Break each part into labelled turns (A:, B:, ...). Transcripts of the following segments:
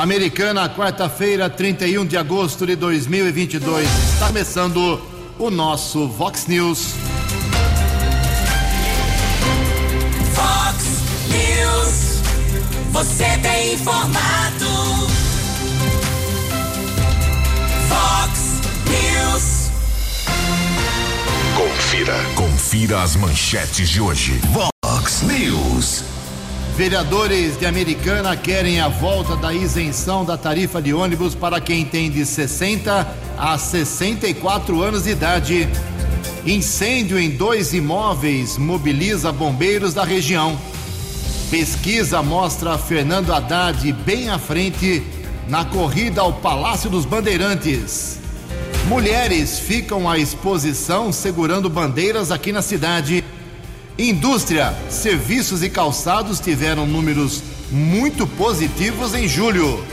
A: Americana, quarta-feira, 31 de agosto de 2022. Está começando o nosso Vox News.
B: Vox News. Você tem informado. Vox News.
C: Confira. Confira as manchetes de hoje. Vox News.
A: Vereadores de Americana querem a volta da isenção da tarifa de ônibus para quem tem de 60 a 64 anos de idade. Incêndio em dois imóveis mobiliza bombeiros da região. Pesquisa mostra Fernando Haddad bem à frente na corrida ao Palácio dos Bandeirantes. Mulheres ficam à exposição segurando bandeiras aqui na cidade. Indústria, serviços e calçados tiveram números muito positivos em julho.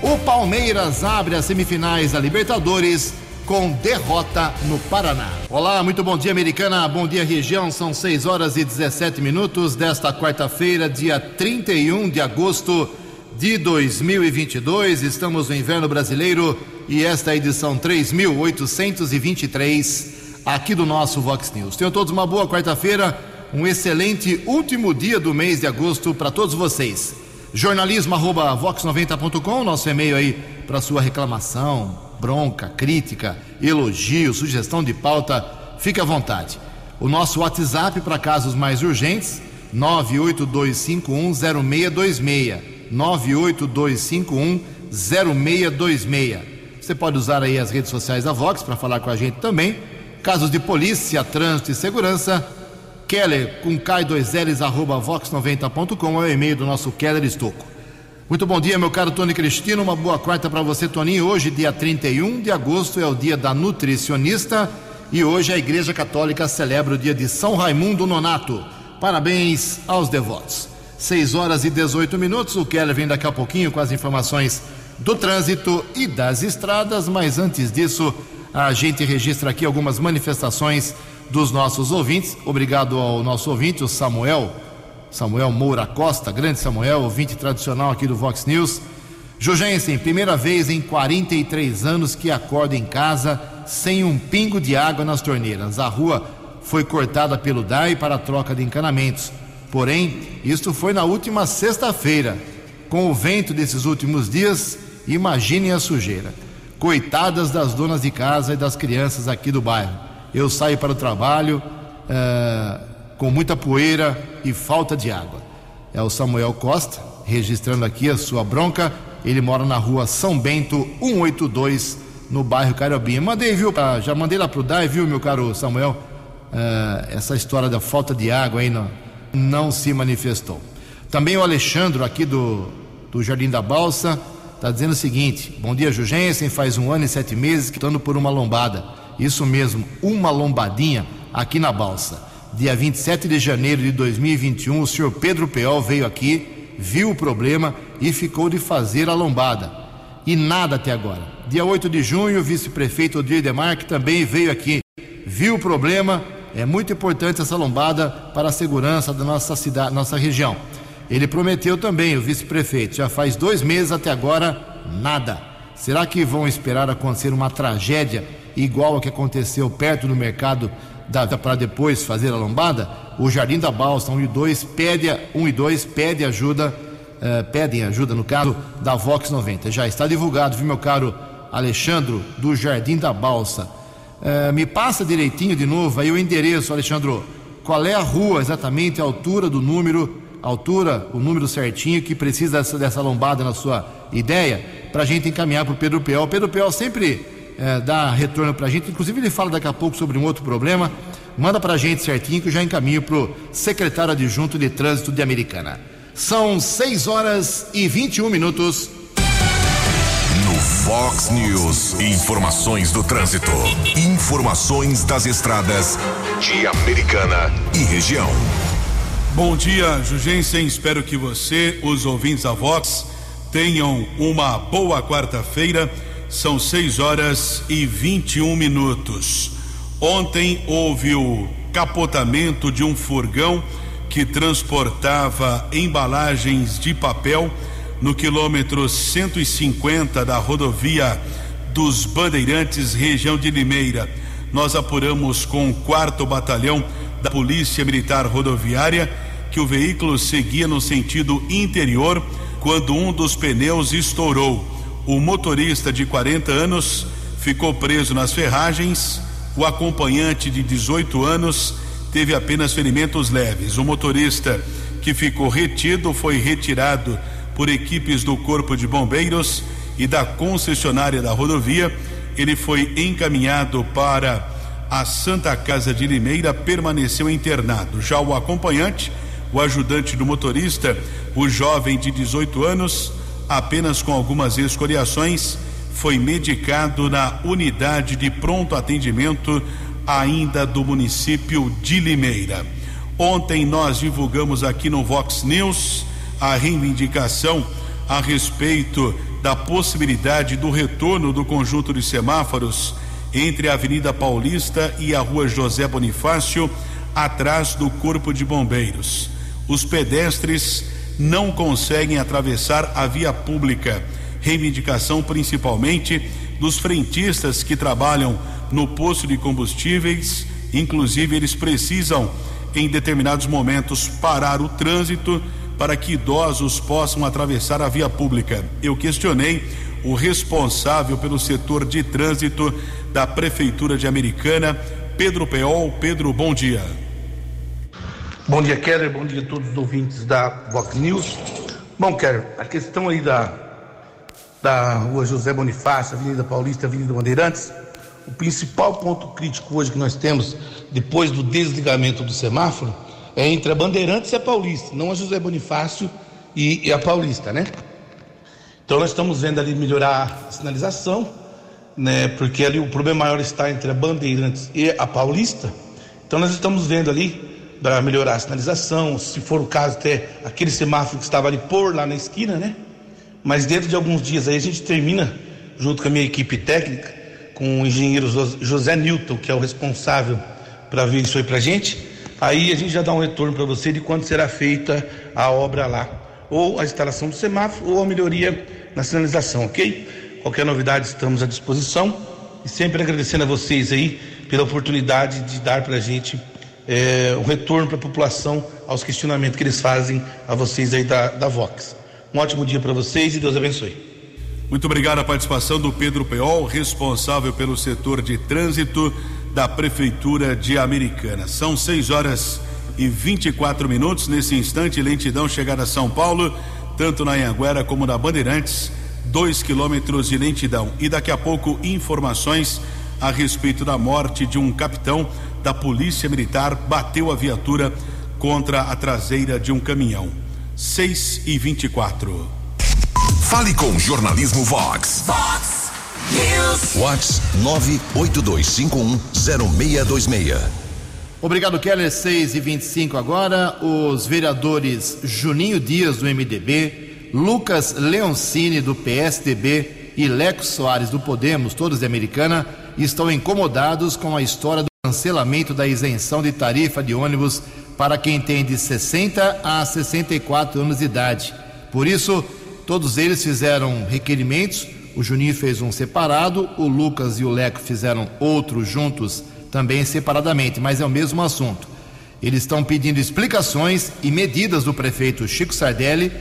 A: O Palmeiras abre as semifinais da Libertadores com derrota no Paraná. Olá, muito bom dia, Americana. Bom dia, região. São 6 horas e 17 minutos desta quarta-feira, dia 31 de agosto de 2022. Estamos no inverno brasileiro e esta é a edição 3823 aqui do nosso Vox News. Tenham todos uma boa quarta-feira, um excelente último dia do mês de agosto para todos vocês. Jornalismo arroba vox90.com, nosso e-mail aí para sua reclamação, bronca, crítica, elogio, sugestão de pauta, fique à vontade. O nosso WhatsApp para casos mais urgentes, 982510626. 982510626. Você pode usar aí as redes sociais da Vox para falar com a gente também. Casos de polícia, trânsito e segurança, Keller com K2Ls arroba vox90.com é o e-mail do nosso Keller Estocco. Muito bom dia, meu caro Tony Cristino. Uma boa quarta para você, Toninho. Hoje, dia 31 de agosto, é o dia da nutricionista e hoje a Igreja Católica celebra o dia de São Raimundo Nonato. Parabéns aos devotos. 6 horas e 18 minutos. O Keller vem daqui a pouquinho com as informações do trânsito e das estradas, mas antes disso, a gente registra aqui algumas manifestações dos nossos ouvintes. Obrigado ao nosso ouvinte, o Samuel, Samuel Moura Costa, grande Samuel, ouvinte tradicional aqui do Vox News. Jugensen, primeira vez em 43 anos que acorda em casa sem um pingo de água nas torneiras. A rua foi cortada pelo DAI para troca de encanamentos. Porém, isto foi na última sexta-feira. Com o vento desses últimos dias, imaginem a sujeira. Coitadas das donas de casa e das crianças aqui do bairro. Eu saio para o trabalho uh, com muita poeira e falta de água. É o Samuel Costa, registrando aqui a sua bronca. Ele mora na rua São Bento 182, no bairro Carobinha. Mandei, viu? Já mandei lá pro DAI, viu, meu caro Samuel? Uh, essa história da falta de água aí não, não se manifestou. Também o Alexandre, aqui do, do Jardim da Balsa, está dizendo o seguinte: Bom dia, Jugensen. Faz um ano e sete meses que estou por uma lombada. Isso mesmo, uma lombadinha aqui na Balsa. Dia 27 de janeiro de 2021, o senhor Pedro Peol veio aqui, viu o problema e ficou de fazer a lombada. E nada até agora. Dia 8 de junho, o vice-prefeito Odir Demarque também veio aqui, viu o problema. É muito importante essa lombada para a segurança da nossa cidade, nossa região. Ele prometeu também, o vice-prefeito, já faz dois meses até agora, nada. Será que vão esperar acontecer uma tragédia igual a que aconteceu perto do mercado para depois fazer a lombada? O Jardim da Balsa 1 e 2 pede, 1 e 2 pede ajuda, uh, pedem ajuda no caso da Vox 90. Já está divulgado, viu meu caro Alexandre do Jardim da Balsa. Uh, me passa direitinho de novo aí o endereço, Alexandre. Qual é a rua exatamente, a altura do número, altura, o número certinho que precisa dessa, dessa lombada na sua ideia, para a gente encaminhar para o Pedro Peol. Pedro Peol sempre é, dá retorno para a gente. Inclusive, ele fala daqui a pouco sobre um outro problema. Manda para a gente certinho que eu já encaminho para o secretário adjunto de trânsito de Americana. São 6 horas e 21 minutos.
C: No Fox News, informações do trânsito. Informações das estradas de Americana e região.
D: Bom dia, Jugensen. Espero que você, os ouvintes da Vox, tenham uma boa quarta-feira são 6 horas e 21 minutos. Ontem houve o capotamento de um furgão que transportava embalagens de papel no quilômetro 150 da rodovia dos Bandeirantes, região de Limeira. Nós apuramos com o quarto batalhão da Polícia Militar Rodoviária que o veículo seguia no sentido interior quando um dos pneus estourou. O motorista de 40 anos ficou preso nas ferragens. O acompanhante de 18 anos teve apenas ferimentos leves. O motorista que ficou retido foi retirado por equipes do Corpo de Bombeiros e da concessionária da rodovia. Ele foi encaminhado para a Santa Casa de Limeira, permaneceu internado. Já o acompanhante, o ajudante do motorista, o jovem de 18 anos, apenas com algumas escoriações, foi medicado na unidade de pronto atendimento ainda do município de Limeira. Ontem nós divulgamos aqui no Vox News a reivindicação a respeito da possibilidade do retorno do conjunto de semáforos entre a Avenida Paulista e a Rua José Bonifácio, atrás do Corpo de Bombeiros. Os pedestres não conseguem atravessar a via pública. Reivindicação principalmente dos frentistas que trabalham no posto de combustíveis, inclusive eles precisam em determinados momentos parar o trânsito para que idosos possam atravessar a via pública. Eu questionei o responsável pelo setor de trânsito da Prefeitura de Americana, Pedro Peol. Pedro, bom dia.
E: Bom dia, Keller. Bom dia a todos os ouvintes da Vox News. Bom, Keller, a questão aí da, da rua José Bonifácio, Avenida Paulista, Avenida Bandeirantes, o principal ponto crítico hoje que nós temos, depois do desligamento do semáforo, é entre a Bandeirantes e a Paulista, não a José Bonifácio e, e a Paulista, né? Então nós estamos vendo ali melhorar a sinalização, né? Porque ali o problema maior está entre a Bandeirantes e a Paulista. Então nós estamos vendo ali para melhorar a sinalização, se for o caso até aquele semáforo que estava ali por lá na esquina, né? Mas dentro de alguns dias aí a gente termina junto com a minha equipe técnica com o engenheiro José Newton, que é o responsável para ver isso aí para a gente. Aí a gente já dá um retorno para você de quando será feita a obra lá, ou a instalação do semáforo, ou a melhoria na sinalização, ok? Qualquer novidade estamos à disposição e sempre agradecendo a vocês aí pela oportunidade de dar para a gente é, um retorno para a população aos questionamentos que eles fazem a vocês aí da, da Vox. Um ótimo dia para vocês e Deus abençoe.
D: Muito obrigado a participação do Pedro Peol, responsável pelo setor de trânsito da Prefeitura de Americana. São 6 horas e 24 minutos. Nesse instante, lentidão chegada a São Paulo, tanto na Anhanguera como na Bandeirantes, 2 quilômetros de lentidão. E daqui a pouco, informações a respeito da morte de um capitão da Polícia Militar bateu a viatura contra a traseira de um caminhão. 6 e 24.
C: Fale com Jornalismo Vox.
B: Vox News.
C: Vox 982510626.
A: Obrigado, Keller. 6 e 25 agora. Os vereadores Juninho Dias, do MDB, Lucas Leoncini, do PSDB e Leco Soares, do Podemos, todos de Americana, estão incomodados com a história do cancelamento da isenção de tarifa de ônibus para quem tem de 60 a 64 anos de idade. Por isso, Todos eles fizeram requerimentos. O Juninho fez um separado, o Lucas e o Leco fizeram outro juntos, também separadamente, mas é o mesmo assunto. Eles estão pedindo explicações e medidas do prefeito Chico Sardelli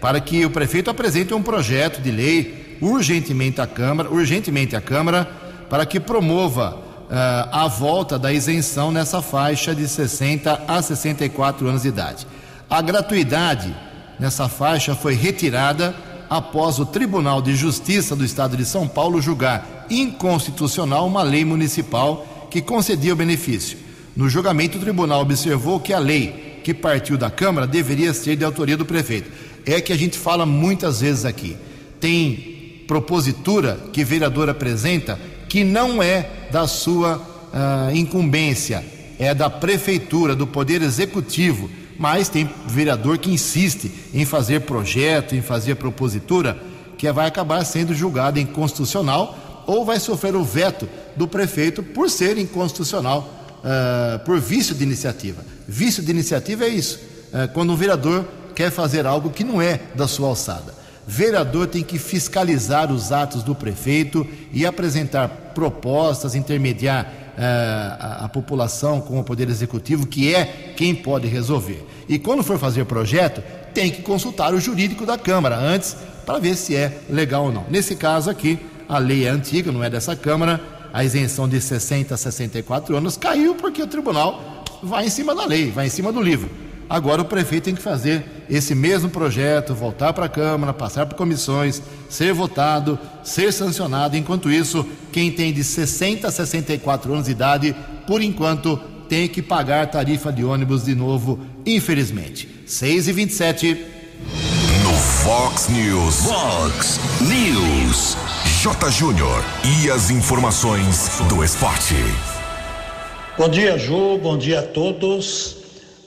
A: para que o prefeito apresente um projeto de lei urgentemente à Câmara, urgentemente à Câmara, para que promova a volta da isenção nessa faixa de 60 a 64 anos de idade. A gratuidade nessa faixa foi retirada após o Tribunal de Justiça do Estado de São Paulo julgar inconstitucional uma lei municipal que concedia o benefício. No julgamento, o tribunal observou que a lei que partiu da Câmara deveria ser de autoria do prefeito. É que a gente fala muitas vezes aqui. Tem propositura que vereador apresenta que não é da sua uh, incumbência, é da prefeitura, do poder executivo mas tem vereador que insiste em fazer projeto, em fazer propositura, que vai acabar sendo julgado inconstitucional ou vai sofrer o veto do prefeito por ser inconstitucional, uh, por vício de iniciativa. Vício de iniciativa é isso, uh, quando um vereador quer fazer algo que não é da sua alçada. Vereador tem que fiscalizar os atos do prefeito e apresentar propostas, intermediar uh, a, a, população com o Poder Executivo, que é quem pode resolver. E quando for fazer projeto, tem que consultar o jurídico da Câmara antes para ver se é legal ou não. Nesse caso aqui, a lei é antiga, não é dessa Câmara, a isenção de 60 a 64 anos caiu porque o tribunal vai em cima da lei, vai em cima do livro. Agora o prefeito tem que fazer esse mesmo projeto, voltar para a Câmara, passar por comissões, ser votado, ser sancionado. Enquanto isso, quem tem de 60 a 64 anos de idade, por enquanto, tem que pagar tarifa de ônibus de novo, infelizmente. 6 e 27
C: No Fox News. Fox News. J. Júnior. E as informações do esporte.
F: Bom dia, Ju. Bom dia a todos.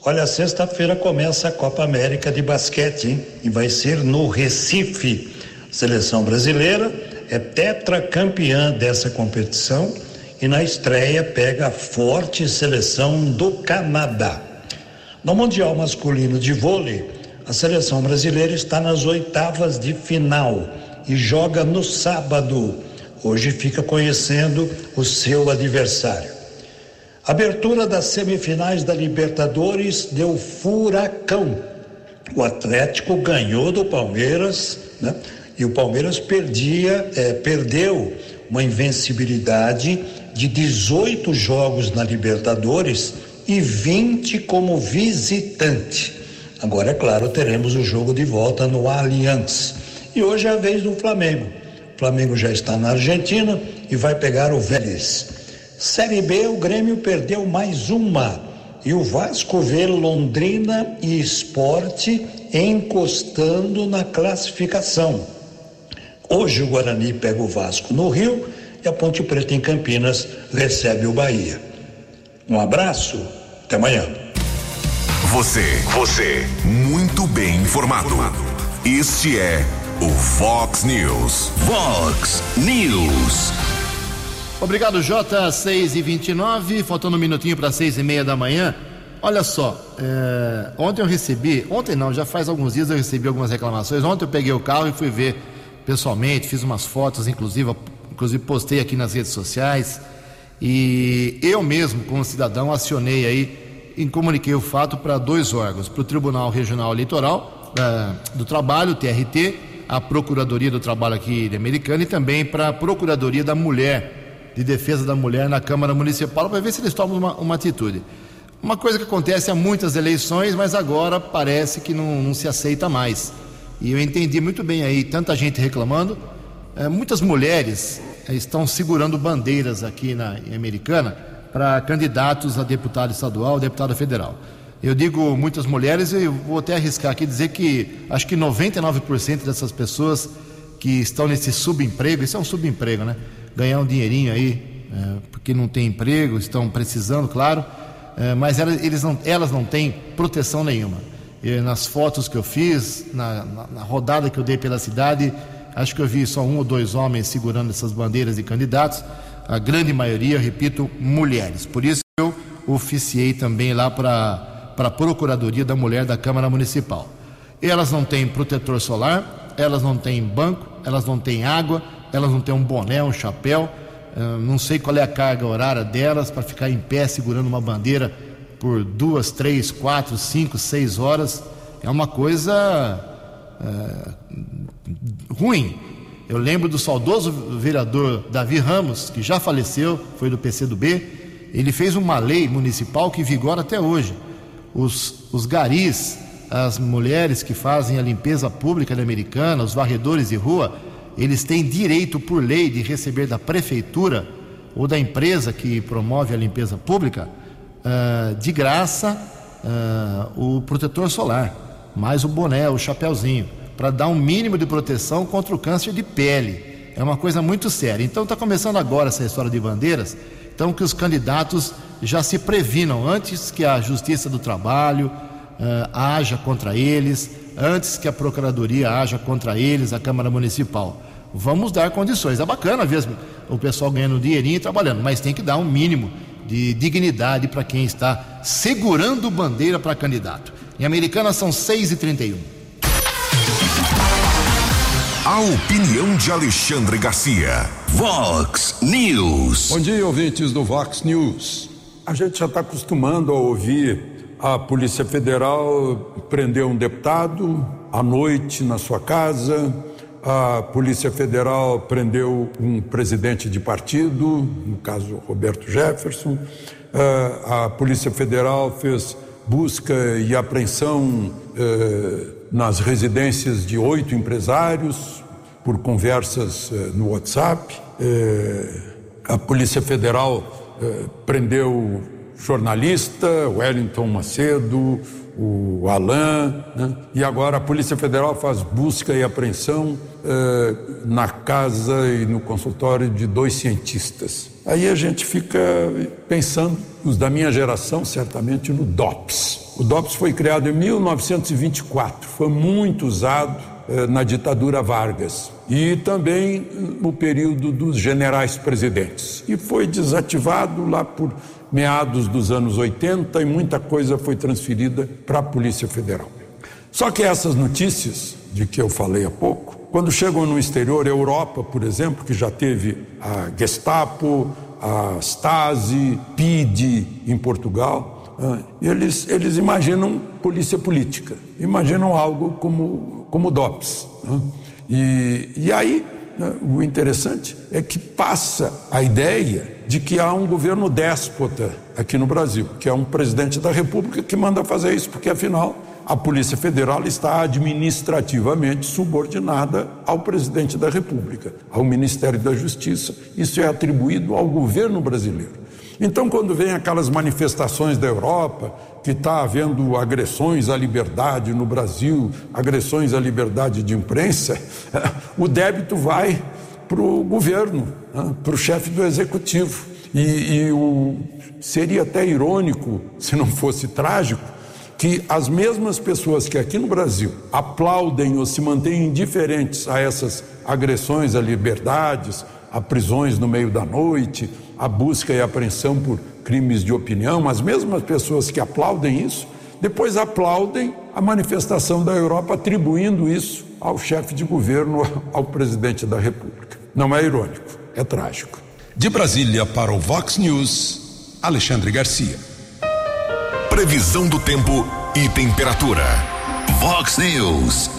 F: Olha, sexta-feira começa a Copa América de basquete, hein? E vai ser no Recife. Seleção brasileira é tetracampeã dessa competição e na estreia pega a forte seleção do Canadá. No Mundial Masculino de Vôlei, a seleção brasileira está nas oitavas de final e joga no sábado. Hoje fica conhecendo o seu adversário. Abertura das semifinais da Libertadores deu furacão. O Atlético ganhou do Palmeiras, né? E o Palmeiras perdia, é, perdeu uma invencibilidade de 18 jogos na Libertadores e 20 como visitante. Agora, é claro, teremos o jogo de volta no Allianz. E hoje é a vez do Flamengo. O Flamengo já está na Argentina e vai pegar o Vélez. Série B, o Grêmio perdeu mais uma. E o Vasco vê Londrina e Esporte encostando na classificação. Hoje o Guarani pega o Vasco no Rio e a Ponte Preta em Campinas recebe o Bahia. Um abraço, até amanhã.
C: Você, você, muito bem informado. Este é o Fox News. Fox News.
A: Obrigado, Jota. 6 e 29 faltando um minutinho para seis e meia da manhã. Olha só, é, ontem eu recebi, ontem não, já faz alguns dias eu recebi algumas reclamações. Ontem eu peguei o carro e fui ver pessoalmente, fiz umas fotos, inclusive, inclusive postei aqui nas redes sociais. E eu mesmo, como cidadão, acionei aí e comuniquei o fato para dois órgãos: para o Tribunal Regional Eleitoral uh, do Trabalho, TRT, a Procuradoria do Trabalho aqui de Americana e também para a Procuradoria da Mulher de Defesa da Mulher na Câmara Municipal para ver se eles tomam uma, uma, atitude. Uma coisa que acontece há muitas eleições, mas agora parece que não, não se aceita mais. E eu entendi muito bem aí, tanta gente reclamando. É, muitas mulheres é, estão segurando bandeiras aqui na em Americana para candidatos a deputado estadual, deputado federal. Eu digo muitas mulheres e vou até arriscar aqui dizer que acho que 99% dessas pessoas que estão nesse subemprego, isso é um subemprego, né? Ganhar um dinheirinho aí, é, porque não tem emprego, estão precisando, claro, é, mas elas, eles não, elas não têm proteção nenhuma. E nas fotos que eu fiz, na, na, na, rodada que eu dei pela cidade, acho que eu vi só um ou dois homens segurando essas bandeiras de candidatos, a grande maioria, repito, mulheres. Por isso eu oficiei também lá para a Procuradoria da Mulher da Câmara Municipal. Elas não têm protetor solar, elas não têm banco, elas não têm água, elas não têm um boné, um chapéu, uh, não sei qual é a carga horária delas para ficar em pé segurando uma bandeira por duas, três, quatro, cinco, seis horas. É uma coisa uh, ruim. Eu lembro do saudoso vereador Davi Ramos, que já faleceu, foi do PCdoB. Ele fez uma lei municipal que vigora até hoje. Os, os garis, as mulheres que fazem a limpeza pública da Americana, os varredores de rua, eles têm direito por lei de receber da prefeitura ou da empresa que promove a limpeza pública uh, de graça uh, o protetor solar, mais o boné, o chapéuzinho, para dar um mínimo de proteção contra o câncer de pele. É uma coisa muito séria. Então está começando agora essa história de bandeiras. Então que os candidatos já se previnam antes que a Justiça do Trabalho uh, haja contra eles, antes que a Procuradoria haja contra eles, a Câmara Municipal vamos dar condições. É bacana mesmo o pessoal ganhando um dinheirinho e trabalhando, mas tem que dar um mínimo de dignidade para quem está segurando bandeira para candidato. Em Americana são 6 e 31
C: A opinião de Alexandre Garcia. Vox News.
G: Bom dia, ouvintes do Vox News. A gente já está acostumando a ouvir a Polícia Federal prender um deputado à noite na sua casa. A Polícia Federal prendeu um presidente de partido, no caso Roberto Jefferson. A Polícia Federal fez busca e apreensão eh, nas residências de oito empresários por conversas eh, no WhatsApp. Eh, a Polícia Federal prendeu jornalista Wellington Macedo, o Alain, né? e agora a Polícia Federal faz busca e apreensão na casa e no consultório de dois cientistas. Aí a gente fica pensando, os da minha geração, certamente, no DOPS. O DOPS foi criado em 1924, foi muito usado eh, na ditadura Vargas e também no período dos generais presidentes. E foi desativado lá por meados dos anos 80 e muita coisa foi transferida para a Polícia Federal. Só que essas notícias de que eu falei há pouco quando chegam no exterior, Europa, por exemplo, que já teve a Gestapo, a Stasi, PID em Portugal, ah, eles, eles imaginam polícia política, imaginam algo como, como DOPS. Ah. E, e aí, né, o interessante é que passa a ideia de que há um governo déspota aqui no Brasil, que é um presidente da República que manda fazer isso, porque afinal a Polícia Federal está administrativamente subordinada ao presidente da República, ao Ministério da Justiça. Isso é atribuído ao governo brasileiro. Então, quando vem aquelas manifestações da Europa, que está havendo agressões à liberdade no Brasil, agressões à liberdade de imprensa, o débito vai para o governo, né, para o chefe do executivo. E, e o, seria até irônico, se não fosse trágico, que as mesmas pessoas que aqui no Brasil aplaudem ou se mantêm indiferentes a essas agressões a liberdades, a prisões no meio da noite, a busca e apreensão por crimes de opinião, as mesmas pessoas que aplaudem isso, depois aplaudem a manifestação da Europa atribuindo isso ao chefe de governo, ao presidente da República. Não é irônico, é trágico.
C: De Brasília para o Vox News, Alexandre Garcia. Previsão do tempo e temperatura. Vox News.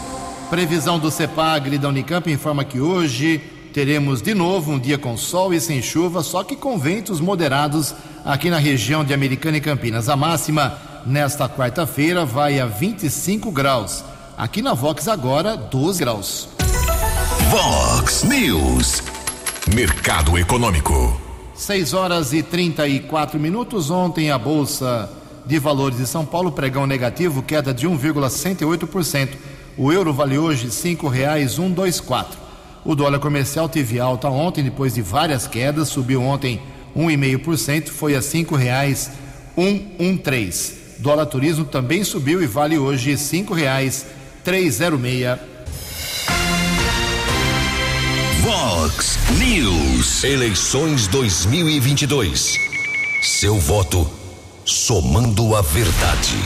A: Previsão do CEPAGRI da Unicamp informa que hoje teremos de novo um dia com sol e sem chuva, só que com ventos moderados aqui na região de Americana e Campinas. A máxima nesta quarta-feira vai a 25 graus. Aqui na Vox agora 12 graus.
C: Vox News. Mercado Econômico.
A: 6 horas e 34 minutos. Ontem a bolsa de valores de São Paulo, pregão negativo, queda de 1,68%. O euro vale hoje R$ 5,124. O dólar comercial teve alta ontem, depois de várias quedas, subiu ontem 1,5%, foi a R$ 5,113. Dólar turismo também subiu e vale hoje R$ 5,306.
C: Vox News. Eleições 2022. Seu voto somando a verdade.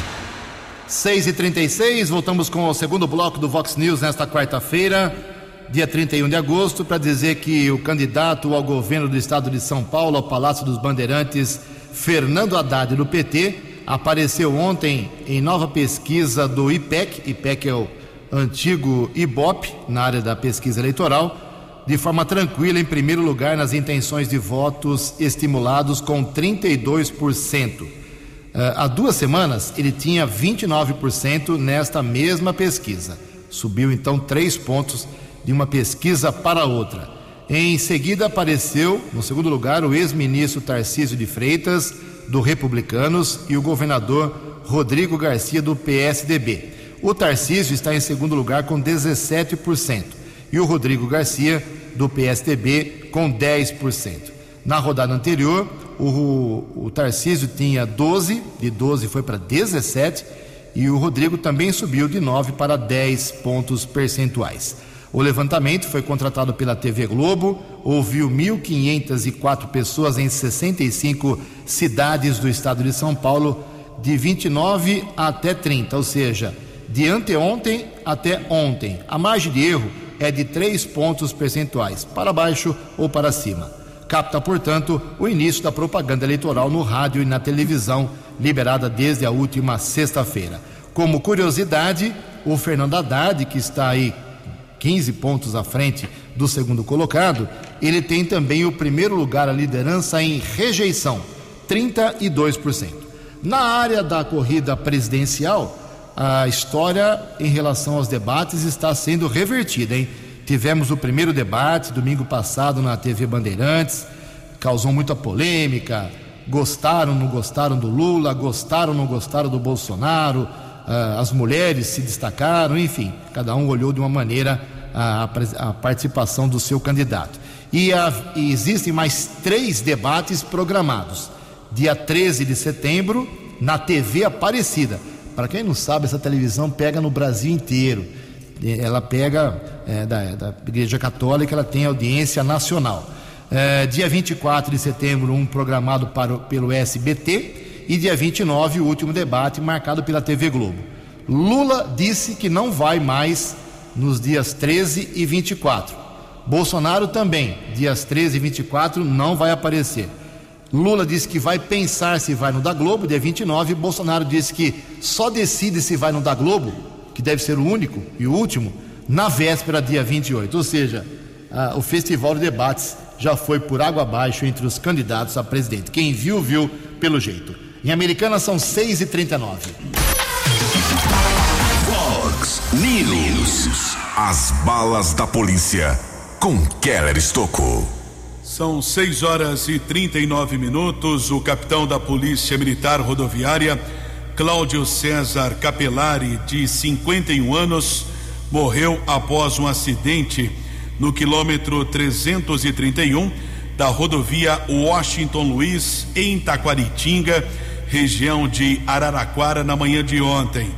A: 6 e 36 voltamos com o segundo bloco do Vox News nesta quarta-feira, dia 31 de agosto, para dizer que o candidato ao governo do estado de São Paulo, ao Palácio dos Bandeirantes, Fernando Haddad, do PT, apareceu ontem em nova pesquisa do IPEC, IPEC é o antigo IBOP, na área da pesquisa eleitoral, de forma tranquila, em primeiro lugar nas intenções de votos estimulados com 32%. Uh, há duas semanas ele tinha 29% nesta mesma pesquisa. Subiu então três pontos de uma pesquisa para outra. Em seguida apareceu, no segundo lugar, o ex-ministro Tarcísio de Freitas, do Republicanos, e o governador Rodrigo Garcia, do PSDB. O Tarcísio está em segundo lugar com 17% e o Rodrigo Garcia, do PSDB, com 10%. Na rodada anterior, o, o Tarcísio tinha 12, de 12 foi para 17, e o Rodrigo também subiu de 9 para 10 pontos percentuais. O levantamento foi contratado pela TV Globo, ouviu 1.504 pessoas em 65 cidades do estado de São Paulo, de 29 até 30, ou seja, de anteontem até ontem. A margem de erro é de 3 pontos percentuais, para baixo ou para cima. Capta, portanto, o início da propaganda eleitoral no rádio e na televisão, liberada desde a última sexta-feira. Como curiosidade, o Fernando Haddad, que está aí 15 pontos à frente do segundo colocado, ele tem também o primeiro lugar, a liderança em rejeição, 32%. Na área da corrida presidencial, a história em relação aos debates está sendo revertida, hein? Tivemos o primeiro debate domingo passado na TV Bandeirantes, causou muita polêmica. Gostaram, não gostaram do Lula, gostaram, não gostaram do Bolsonaro, ah, as mulheres se destacaram, enfim, cada um olhou de uma maneira a, a participação do seu candidato. E, a, e existem mais três debates programados. Dia 13 de setembro, na TV Aparecida. Para quem não sabe, essa televisão pega no Brasil inteiro. Ela pega é, da, da, Igreja Católica, ela tem audiência nacional. É, dia 24 de setembro, um programado para, pelo SBT. E dia 29, o último debate marcado pela TV Globo. Lula disse que não vai mais nos dias 13 e 24. Bolsonaro também, dias 13 e 24, não vai aparecer. Lula disse que vai pensar se vai no da Globo, dia 29. Bolsonaro disse que só decide se vai no da Globo, que deve ser o único e o último, na véspera, dia 28. Ou seja, o festival de debates já foi por água abaixo entre os candidatos a presidente. Quem viu, viu pelo jeito. Em Americana são 6h39.
C: Fox News. As balas da polícia com Keller Estocou.
D: São 6 horas e 39 minutos. O capitão da Polícia Militar Rodoviária, Cláudio César Capelari, de 51 anos, morreu após um acidente no quilômetro 331 da rodovia Washington Luiz, em Taquaritinga, região de Araraquara, na manhã de ontem.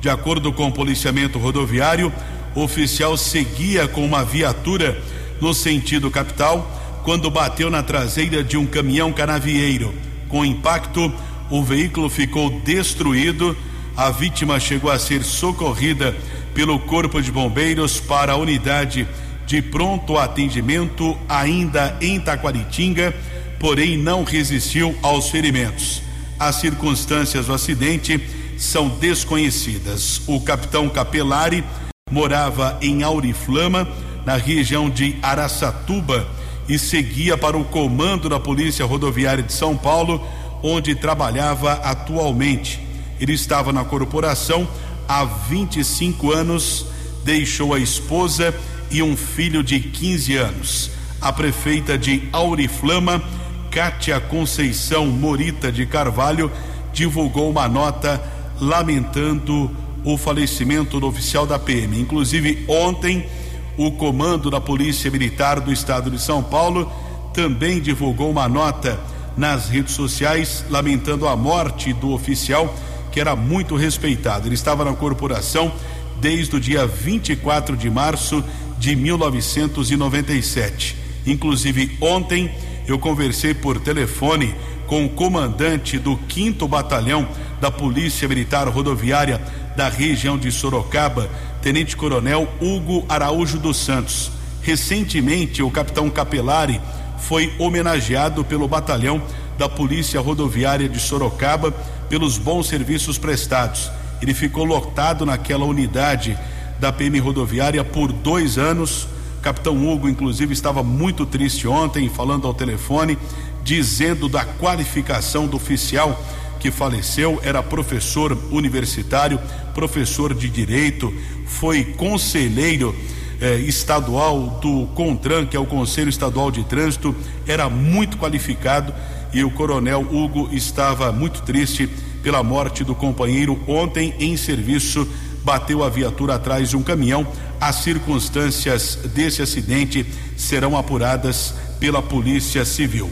D: De acordo com o policiamento rodoviário, o oficial seguia com uma viatura no sentido capital quando bateu na traseira de um caminhão canavieiro. Com impacto, o veículo ficou destruído. A vítima chegou a ser socorrida pelo Corpo de Bombeiros para a unidade de pronto atendimento, ainda em Taquaritinga, porém não resistiu aos ferimentos. As circunstâncias do acidente são desconhecidas. O capitão Capelari morava em Auriflama, na região de Araçatuba, e seguia para o comando da Polícia Rodoviária de São Paulo, onde trabalhava atualmente. Ele estava na corporação há 25 anos, deixou a esposa e um filho de 15 anos. A prefeita de Auriflama, Cátia Conceição Morita de Carvalho, divulgou uma nota lamentando o falecimento do oficial da PM. Inclusive, ontem, o comando da Polícia Militar do Estado de São Paulo também divulgou uma nota nas redes sociais lamentando a morte do oficial que era muito respeitado. Ele estava na corporação desde o dia 24 de março de 1997. Inclusive, ontem eu conversei por telefone com o comandante do 5 Batalhão da Polícia Militar Rodoviária da região de Sorocaba, Tenente Coronel Hugo Araújo dos Santos. Recentemente, o capitão Capelari foi homenageado pelo batalhão da Polícia Rodoviária de Sorocaba pelos bons serviços prestados. Ele ficou lotado naquela unidade da PM Rodoviária por dois anos. Capitão Hugo, inclusive, estava muito triste ontem, falando ao telefone, dizendo da qualificação do oficial que faleceu, era professor universitário, professor de direito, foi conselheiro eh, estadual do CONTRAN, que é o Conselho Estadual de Trânsito, era muito qualificado e o coronel Hugo estava muito triste pela morte do companheiro ontem em serviço. Bateu a viatura atrás de um caminhão. As circunstâncias desse acidente serão apuradas pela Polícia Civil.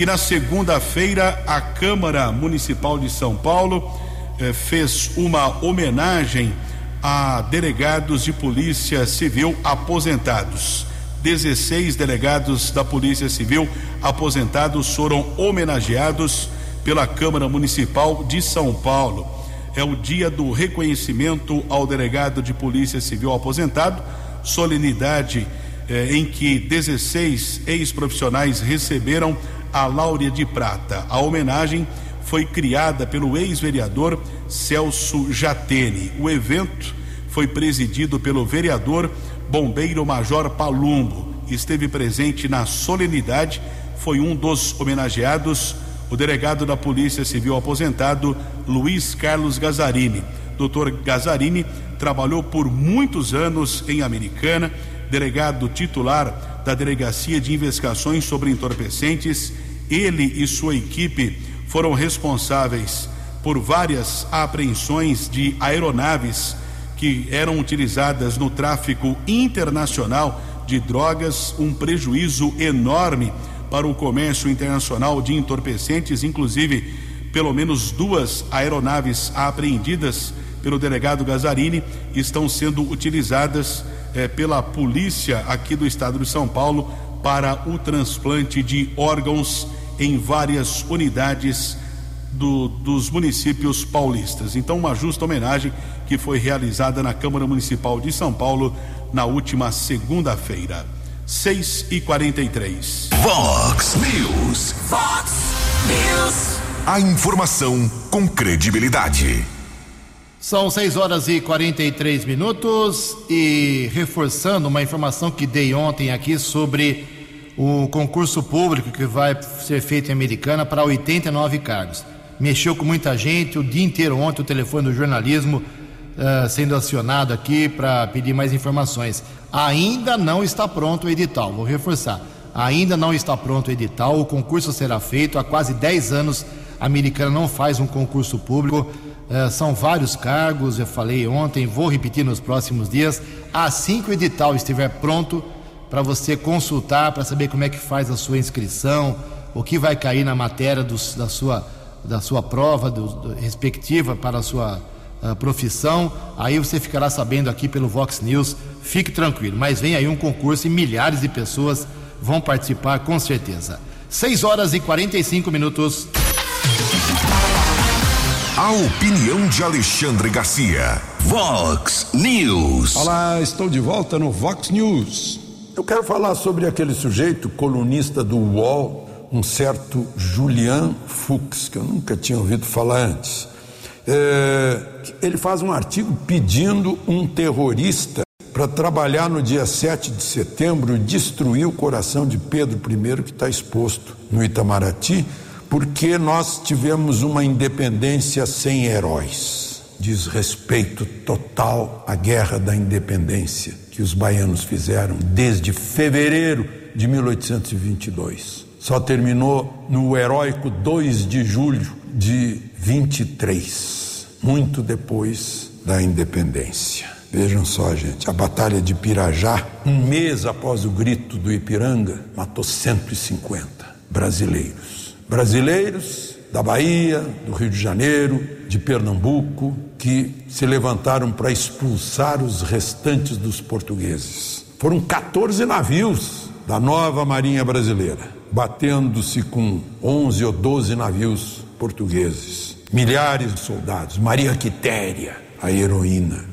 D: E na segunda-feira, a Câmara Municipal de São Paulo eh, fez uma homenagem a delegados de Polícia Civil aposentados. 16 delegados da Polícia Civil aposentados foram homenageados pela Câmara Municipal de São Paulo. É o dia do reconhecimento ao delegado de Polícia Civil aposentado. solenidade eh, em que 16 ex-profissionais receberam a Láurea de Prata. A homenagem foi criada pelo ex-vereador Celso Jatene. O evento foi presidido pelo vereador bombeiro Major Palumbo. Esteve presente na solenidade, foi um dos homenageados, o delegado da Polícia Civil aposentado, Luiz Carlos Gazarini. Dr. Gazarini trabalhou por muitos anos em Americana, delegado titular da Delegacia de Investigações sobre Entorpecentes. Ele e sua equipe foram responsáveis por várias apreensões de aeronaves que eram utilizadas no tráfico internacional de drogas, um prejuízo enorme para o comércio internacional de entorpecentes, inclusive pelo menos duas aeronaves apreendidas pelo delegado Gazarini estão sendo utilizadas eh, pela polícia aqui do estado de São Paulo para o transplante de órgãos em várias unidades do, dos municípios paulistas. Então, uma justa homenagem que foi realizada na Câmara Municipal de São Paulo na última segunda-feira. 6 e 43
C: Vox News.
B: Fox News.
C: A informação com credibilidade.
A: São 6 horas e 43 minutos e reforçando uma informação que dei ontem aqui sobre o concurso público que vai ser feito em Americana para 89 cargos. Mexeu com muita gente o dia inteiro ontem, o telefone do jornalismo uh, sendo acionado aqui para pedir mais informações. Ainda não está pronto o edital, vou reforçar. Ainda não está pronto o edital, o concurso será feito há quase 10 anos. A Americana não faz um concurso público. Uh, são vários cargos, eu falei ontem, vou repetir nos próximos dias. Assim que o edital estiver pronto, para você consultar, para saber como é que faz a sua inscrição, o que vai cair na matéria do, da, sua, da sua prova do, do, respectiva para a sua uh, profissão. Aí você ficará sabendo aqui pelo Vox News. Fique tranquilo, mas vem aí um concurso e milhares de pessoas vão participar com certeza. 6 horas e 45 minutos.
C: A opinião de Alexandre Garcia. Vox News.
G: Olá, estou de volta no Vox News. Eu quero falar sobre aquele sujeito, colunista do UOL, um certo Julian Fuchs, que eu nunca tinha ouvido falar antes. É, ele faz um artigo pedindo um terrorista para trabalhar no dia 7 de setembro e destruir o coração de Pedro I, que está exposto no Itamaraty, porque nós tivemos uma independência sem heróis. Diz respeito total à guerra da independência que os baianos fizeram desde fevereiro de 1822. Só terminou no heróico 2 de julho de 23, muito depois da independência. Vejam só, gente, a Batalha de Pirajá, um mês após o grito do Ipiranga, matou 150 brasileiros brasileiros da Bahia, do Rio de Janeiro, de Pernambuco, que se levantaram para expulsar os restantes dos portugueses. Foram 14 navios da nova Marinha Brasileira, batendo-se com 11 ou 12 navios portugueses. Milhares de soldados. Maria Quitéria, a heroína,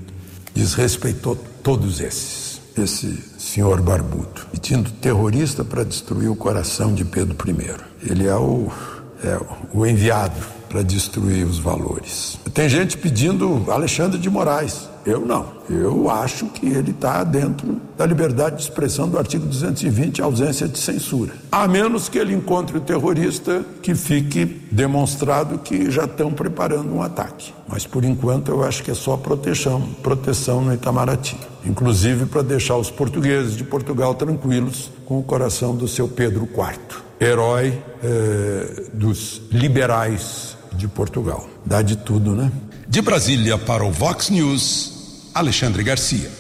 G: desrespeitou todos esses. Esse senhor barbudo, pedindo terrorista para destruir o coração de Pedro I. Ele é o, é o enviado para destruir os valores. Tem gente pedindo Alexandre de Moraes. Eu não. Eu acho que ele está dentro da liberdade de expressão do artigo 220, ausência de censura. A menos que ele encontre o terrorista que fique demonstrado que já estão preparando um ataque. Mas por enquanto eu acho que é só proteção, proteção no Itamaraty. Inclusive para deixar os portugueses de Portugal tranquilos com o coração do seu Pedro IV, herói eh, dos liberais de Portugal. Dá de tudo, né?
C: De Brasília para o Vox News, Alexandre Garcia.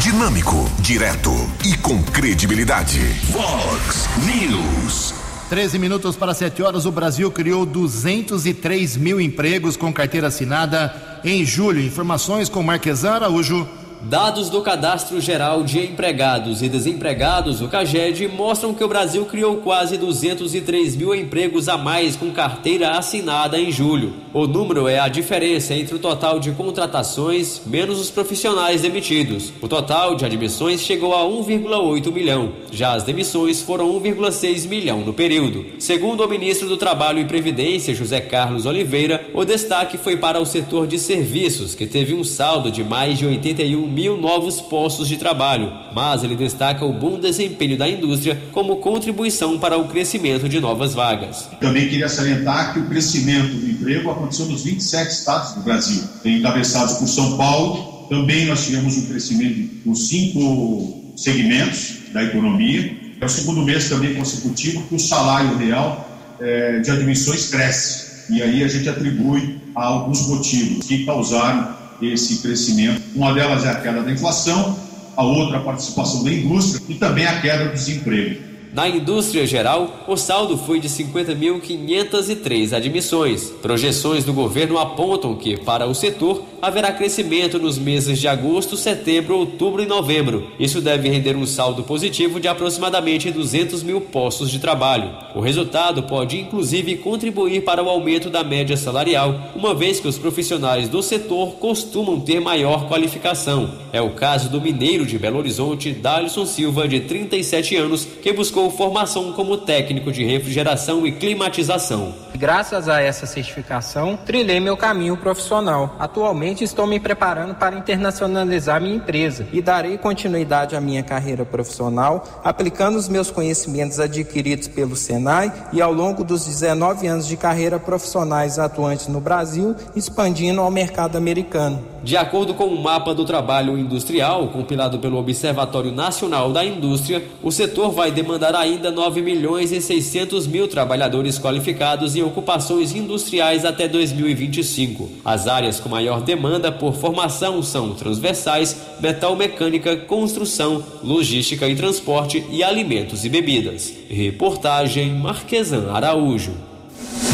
C: Dinâmico, direto e com credibilidade. Vox News.
A: 13 minutos para 7 horas. O Brasil criou 203 mil empregos com carteira assinada em julho. Informações com Marquesan Araújo.
H: Dados do Cadastro Geral de Empregados e Desempregados, o CAGED, mostram que o Brasil criou quase 203 mil empregos a mais com carteira assinada em julho. O número é a diferença entre o total de contratações menos os profissionais demitidos. O total de admissões chegou a 1,8 milhão. Já as demissões foram 1,6 milhão no período. Segundo o ministro do Trabalho e Previdência, José Carlos Oliveira, o destaque foi para o setor de serviços, que teve um saldo de mais de 81 mil novos postos de trabalho, mas ele destaca o bom desempenho da indústria como contribuição para o crescimento de novas vagas.
I: Também queria salientar que o crescimento do emprego aconteceu nos 27 estados do Brasil, encabeçados por São Paulo. Também nós tivemos um crescimento nos cinco segmentos da economia. É o segundo mês também consecutivo que o salário real é, de admissões cresce. E aí a gente atribui a alguns motivos que causaram esse crescimento. Uma delas é a queda da inflação, a outra a participação da indústria e também a queda do desemprego.
H: Na indústria geral, o saldo foi de 50.503 admissões. Projeções do governo apontam que, para o setor, haverá crescimento nos meses de agosto, setembro, outubro e novembro. Isso deve render um saldo positivo de aproximadamente 200 mil postos de trabalho. O resultado pode, inclusive, contribuir para o aumento da média salarial, uma vez que os profissionais do setor costumam ter maior qualificação. É o caso do mineiro de Belo Horizonte, Dalisson Silva, de 37 anos, que buscou buscou formação como técnico de refrigeração e climatização.
J: Graças a essa certificação, trilhei meu caminho profissional. Atualmente estou me preparando para internacionalizar minha empresa e darei continuidade à minha carreira profissional, aplicando os meus conhecimentos adquiridos pelo Senai e ao longo dos 19 anos de carreira profissionais atuantes no Brasil, expandindo ao mercado americano.
H: De acordo com o mapa do trabalho industrial compilado pelo Observatório Nacional da Indústria, o setor vai demandar ainda 9 milhões e 600 mil trabalhadores qualificados em ocupações industriais até 2025. As áreas com maior demanda por formação são transversais, metal mecânica, construção, logística e transporte e alimentos e bebidas. Reportagem Marquesan Araújo.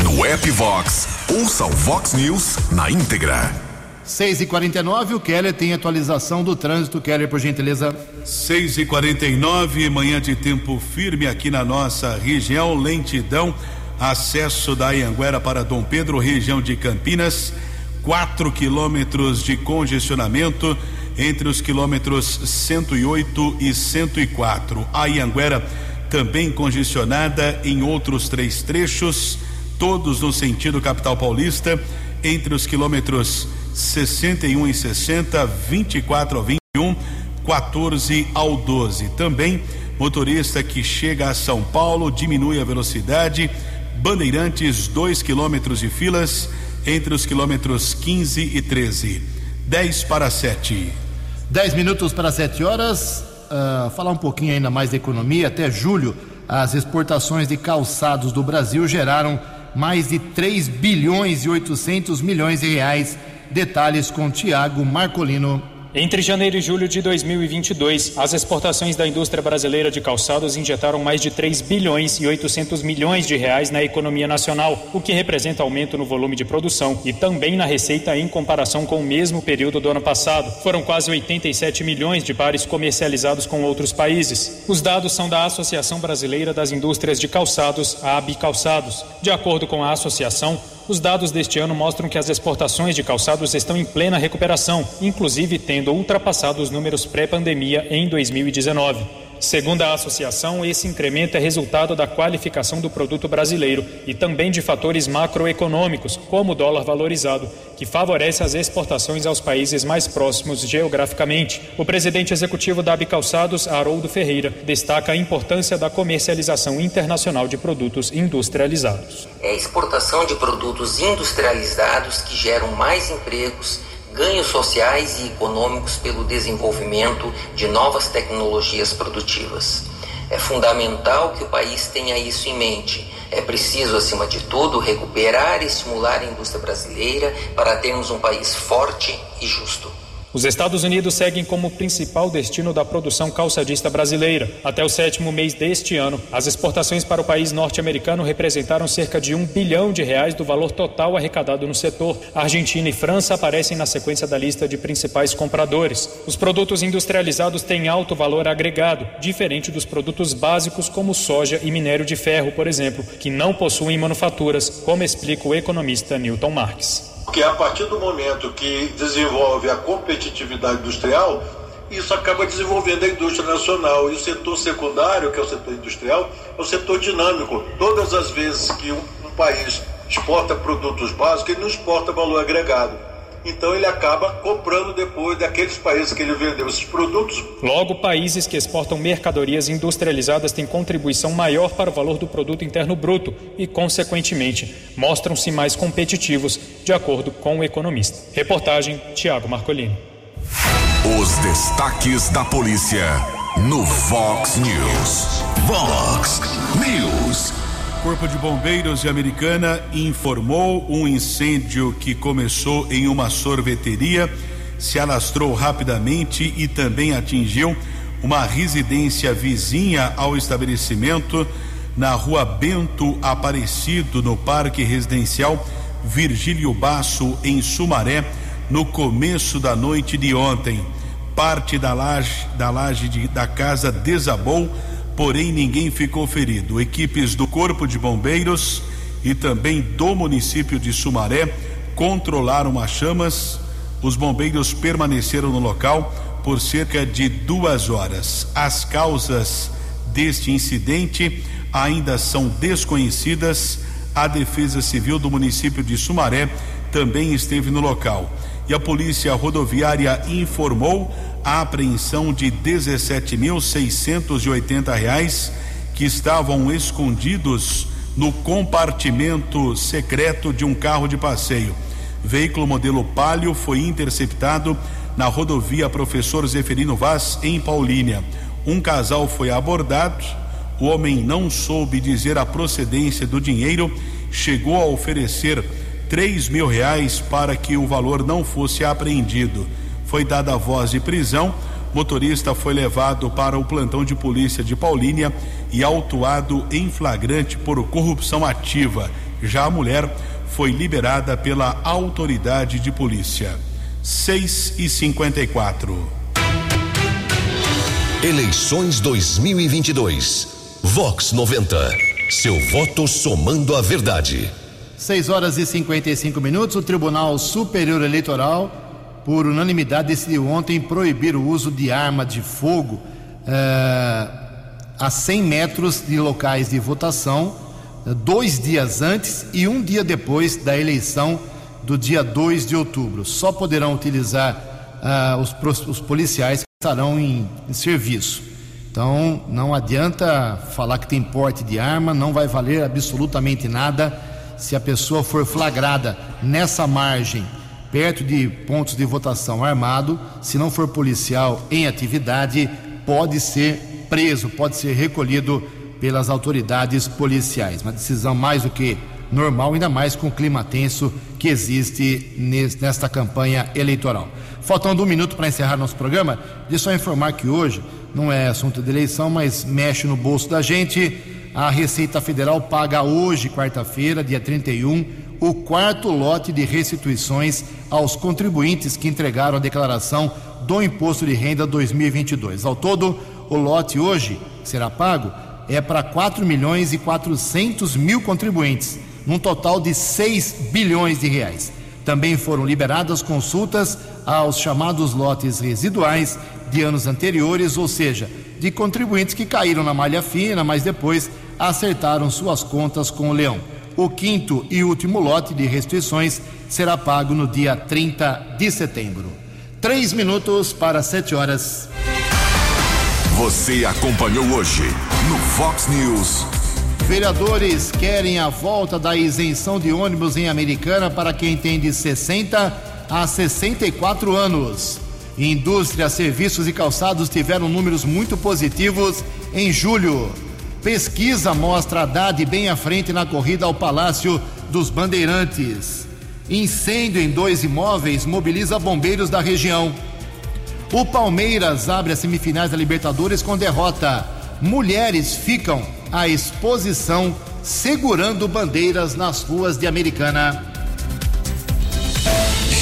C: No app Vox, ouça o Vox News na íntegra.
A: 6 e 49 o Keller tem atualização do trânsito. Keller, por gentileza.
D: 6 e 49 manhã de tempo firme aqui na nossa região, lentidão, acesso da Anhanguera para Dom Pedro, região de Campinas, 4 quilômetros de congestionamento entre os quilômetros 108 e 104. A Anhanguera também congestionada em outros três trechos, todos no sentido capital paulista, entre os quilômetros 61 e 60, 24 ao 21, 14 ao 12. Também motorista que chega a São Paulo diminui a velocidade. Bandeirantes, 2 quilômetros de filas entre os quilômetros 15 e 13. 10 para 7.
A: 10 minutos para 7 horas. Uh, falar um pouquinho ainda mais da economia. Até julho, as exportações de calçados do Brasil geraram mais de 3 bilhões e 800 milhões de reais Detalhes com Tiago Marcolino.
K: Entre janeiro e julho de 2022, as exportações da indústria brasileira de calçados injetaram mais de 3 bilhões e 800 milhões de reais na economia nacional, o que representa aumento no volume de produção e também na receita em comparação com o mesmo período do ano passado. Foram quase 87 milhões de pares comercializados com outros países. Os dados são da Associação Brasileira das Indústrias de Calçados, a AB Calçados. De acordo com a associação, os dados deste ano mostram que as exportações de calçados estão em plena recuperação, inclusive tendo ultrapassado os números pré-pandemia em 2019. Segundo a associação, esse incremento é resultado da qualificação do produto brasileiro e também de fatores macroeconômicos, como o dólar valorizado, que favorece as exportações aos países mais próximos geograficamente. O presidente executivo da Abicalçados, Haroldo Ferreira, destaca a importância da comercialização internacional de produtos industrializados.
L: É a exportação de produtos industrializados que geram mais empregos ganhos sociais e econômicos pelo desenvolvimento de novas tecnologias produtivas. É fundamental que o país tenha isso em mente. É preciso, acima de tudo, recuperar e estimular a indústria brasileira para termos um país forte e justo.
K: Os Estados Unidos seguem como principal destino da produção calçadista brasileira. Até o sétimo mês deste ano, as exportações para o país norte-americano representaram cerca de um bilhão de reais do valor total arrecadado no setor. Argentina e França aparecem na sequência da lista de principais compradores. Os produtos industrializados têm alto valor agregado, diferente dos produtos básicos como soja e minério de ferro, por exemplo, que não possuem manufaturas, como explica o economista Newton Marques.
M: Porque a partir do momento que desenvolve a competitividade industrial, isso acaba desenvolvendo a indústria nacional. E o setor secundário, que é o setor industrial, é o setor dinâmico. Todas as vezes que um, um país exporta produtos básicos, ele não exporta valor agregado então ele acaba comprando depois daqueles países que ele vendeu esses produtos.
K: Logo, países que exportam mercadorias industrializadas têm contribuição maior para o valor do produto interno bruto e, consequentemente, mostram-se mais competitivos, de acordo com o economista. Reportagem Tiago Marcolini.
C: Os destaques da polícia no Vox News. Vox News.
D: Corpo de Bombeiros de Americana informou um incêndio que começou em uma sorveteria, se alastrou rapidamente e também atingiu uma residência vizinha ao estabelecimento na rua Bento Aparecido, no Parque Residencial Virgílio Basso, em Sumaré, no começo da noite de ontem. Parte da laje, da laje de, da casa desabou porém ninguém ficou ferido. Equipes do Corpo de Bombeiros e também do município de Sumaré controlaram as chamas. Os bombeiros permaneceram no local por cerca de duas horas. As causas deste incidente ainda são desconhecidas. A Defesa Civil do município de Sumaré também esteve no local. E a Polícia Rodoviária informou a apreensão de 17.680 reais que estavam escondidos no compartimento secreto de um carro de passeio. Veículo modelo Palio foi interceptado na rodovia Professor Zeferino Vaz, em Paulínia. Um casal foi abordado. O homem não soube dizer a procedência do dinheiro, chegou a oferecer três mil reais para que o valor não fosse apreendido foi dada voz de prisão. Motorista foi levado para o plantão de polícia de Paulínia e autuado em flagrante por corrupção ativa. Já a mulher foi liberada pela autoridade de polícia. 6 e 54.
C: Eleições 2022. Vox 90. Seu voto somando a verdade.
A: 6 horas e 55 minutos. O Tribunal Superior Eleitoral por unanimidade, decidiu ontem proibir o uso de arma de fogo eh, a 100 metros de locais de votação, eh, dois dias antes e um dia depois da eleição do dia 2 de outubro. Só poderão utilizar eh, os, os, policiais que estarão em, em serviço. Então, não adianta falar que tem porte de arma, não vai valer absolutamente nada se a pessoa for flagrada nessa margem perto de pontos de votação armado, se não for policial em atividade, pode ser preso, pode ser recolhido pelas autoridades policiais. Uma decisão mais do que normal, ainda mais com o clima tenso que existe nesta campanha eleitoral. Faltando um minuto para encerrar nosso programa, deixa só informar que hoje não é assunto de eleição, mas mexe no bolso da gente. A Receita Federal paga hoje, quarta-feira, dia 31, o quarto lote de restituições aos contribuintes que entregaram a declaração do Imposto de Renda 2022. Ao todo, o lote hoje será pago é para 4 milhões e 400 mil contribuintes, num total de 6 bilhões de reais. Também foram liberadas consultas aos chamados lotes residuais de anos anteriores, ou seja, de contribuintes que caíram na malha fina, mas depois acertaram suas contas com o leão. O quinto e último lote de restrições será pago no dia 30 de setembro. Três minutos para sete horas.
C: Você acompanhou hoje no Fox News.
A: Vereadores querem a volta da isenção de ônibus em Americana para quem tem de 60 a 64 anos. Indústria, serviços e calçados tiveram números muito positivos em julho. Pesquisa mostra Haddad bem à frente na corrida ao Palácio dos Bandeirantes. Incêndio em dois imóveis mobiliza bombeiros da região. O Palmeiras abre as semifinais da Libertadores com derrota. Mulheres ficam à exposição segurando bandeiras nas ruas de Americana.